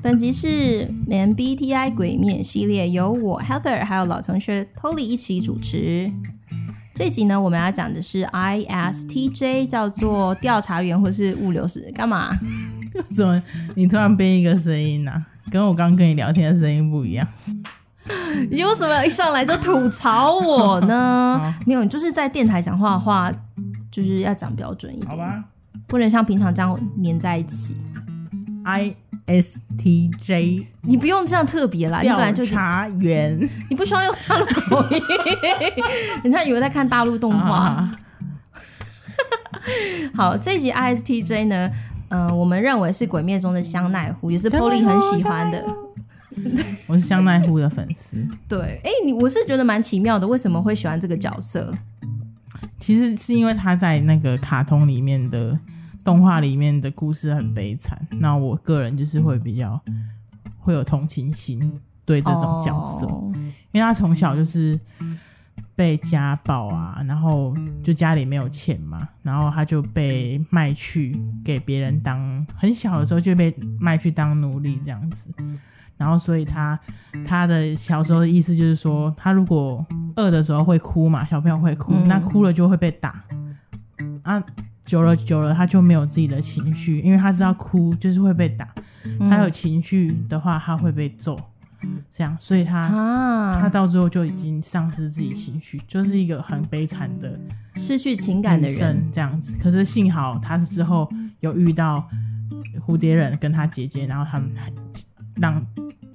本集是 MBTI 鬼面系列，由我 Heather 还有老同学 Polly 一起主持。这集呢，我们要讲的是 ISTJ，叫做调查员或是物流师。干嘛？怎么你突然变一个声音呢、啊？跟我刚跟你聊天的声音不一样。你为什么一上来就吐槽我呢？没有，你就是在电台讲话的话，就是要讲标准一点，好吧？不能像平常这样黏在一起。ISTJ，你不用这样特别啦，你本来就是查员，你不需要用大陆口音，人家以为在看大陆动画。啊、好，这集 ISTJ 呢，嗯、呃，我们认为是《鬼灭》中的香奈乎，也是 Polly 很喜欢的。我是香奈乎的粉丝。对，哎、欸，你我是觉得蛮奇妙的，为什么会喜欢这个角色？其实是因为他在那个卡通里面的动画里面的故事很悲惨，那我个人就是会比较会有同情心对这种角色，哦、因为他从小就是被家暴啊，然后就家里没有钱嘛，然后他就被卖去给别人当，很小的时候就被卖去当奴隶这样子。然后，所以他他的小时候的意思就是说，他如果饿的时候会哭嘛，小朋友会哭，嗯、那哭了就会被打。啊，久了久了，他就没有自己的情绪，因为他知道哭就是会被打。嗯、他有情绪的话，他会被揍。这样，所以他、啊、他到最后就已经丧失自己情绪，就是一个很悲惨的失去情感的人这样子。可是幸好他之后有遇到蝴蝶人跟他姐姐，然后他们还让。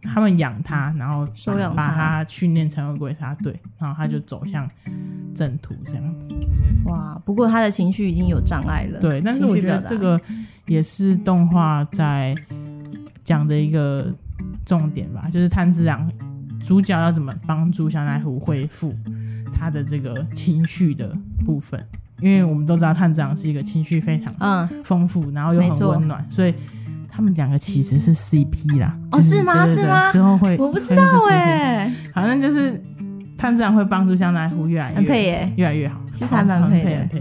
他们养他，然后收养把他训练成为鬼杀队，然后他就走向正途这样子。哇！不过他的情绪已经有障碍了。对，但是我觉得这个也是动画在讲的一个重点吧，就是炭治郎主角要怎么帮助香奈虎恢复他的这个情绪的部分，因为我们都知道炭治郎是一个情绪非常嗯丰富，然后又很温暖，所以。他们两个其实是 CP 啦，哦，是吗？是吗？之后会，我不知道哎、欸，反正就是炭治郎会帮助香奈乎越来越很配耶，越来越好，其实还蛮配的。很配，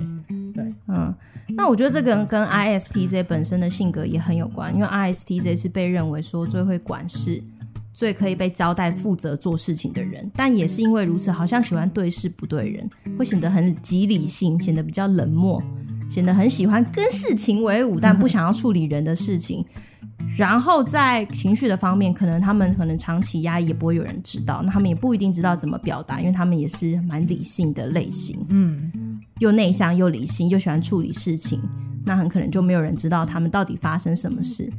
对，嗯，那我觉得这个跟 ISTJ 本身的性格也很有关，因为 ISTJ 是被认为说最会管事、最可以被交代、负责做事情的人，但也是因为如此，好像喜欢对事不对人，会显得很极理性，显得比较冷漠。显得很喜欢跟事情为伍，但不想要处理人的事情。然后在情绪的方面，可能他们可能长期压抑，也不会有人知道。那他们也不一定知道怎么表达，因为他们也是蛮理性的类型。嗯，又内向又理性，又喜欢处理事情，那很可能就没有人知道他们到底发生什么事。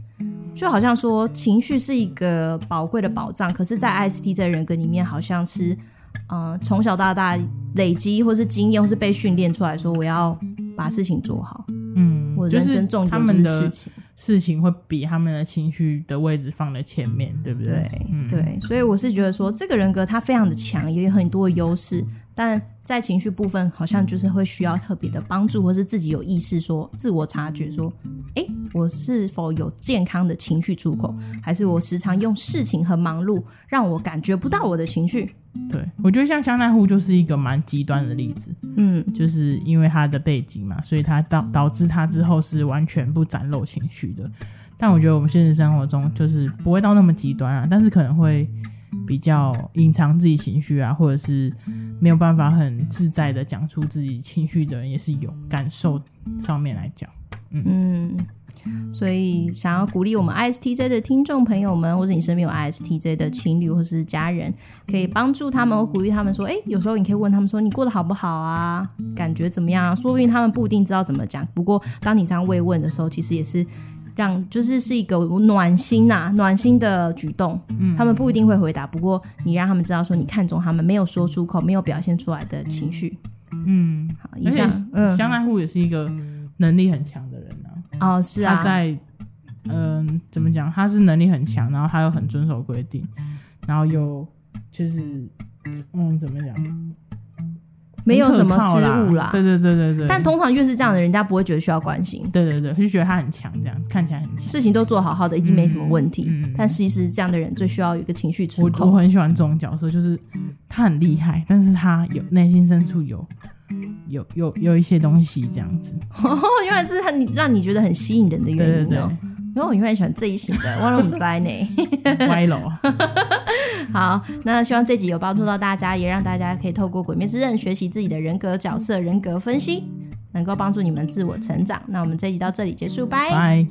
就好像说，情绪是一个宝贵的宝藏，可是，在 ISTJ 的人格里面，好像是，嗯、呃，从小到大累积，或是经验，或是被训练出来说，我要。把事情做好，嗯，我人生重点就是事情，事情会比他们的情绪的位置放在前面，对不对？对，嗯、对，所以我是觉得说，这个人格他非常的强，也有很多的优势，但在情绪部分，好像就是会需要特别的帮助，或是自己有意识说，自我察觉说，哎，我是否有健康的情绪出口，还是我时常用事情和忙碌让我感觉不到我的情绪？对，我觉得像香奈乎就是一个蛮极端的例子，嗯，就是因为他的背景嘛，所以他导导致他之后是完全不展露情绪的。但我觉得我们现实生活中就是不会到那么极端啊，但是可能会比较隐藏自己情绪啊，或者是没有办法很自在的讲出自己情绪的人也是有，感受上面来讲，嗯。所以，想要鼓励我们 ISTJ 的听众朋友们，或者你身边有 ISTJ 的情侣或是家人，可以帮助他们或鼓励他们说：“哎，有时候你可以问他们说，你过得好不好啊？感觉怎么样啊？说不定他们不一定知道怎么讲。不过，当你这样慰问的时候，其实也是让就是是一个暖心呐、啊，暖心的举动。嗯，他们不一定会回答，不过你让他们知道说你看中他们没有说出口、没有表现出来的情绪。嗯，好，以上，嗯，香奈乎也是一个能力很强的人。哦，是啊，他在，嗯、呃，怎么讲？他是能力很强，然后他又很遵守规定，然后又就是，嗯，怎么讲？没有什么失误啦。对对对对对。但通常越是这样的，人家不会觉得需要关心。对对对，就觉得他很强，这样子看起来很强，事情都做好好的，一定没什么问题。嗯嗯、但其实这样的人最需要有一个情绪出口。我我很喜欢这种角色，就是他很厉害，但是他有内心深处有。有有有一些东西这样子，哦，原来这是他你让你觉得很吸引人的原因哦。因为我原来喜欢这一型的，我都不知道呢。歪楼。好，那希望这集有帮助到大家，也让大家可以透过《鬼灭之刃》学习自己的人格角色、人格分析，能够帮助你们自我成长。那我们这集到这里结束，拜。拜。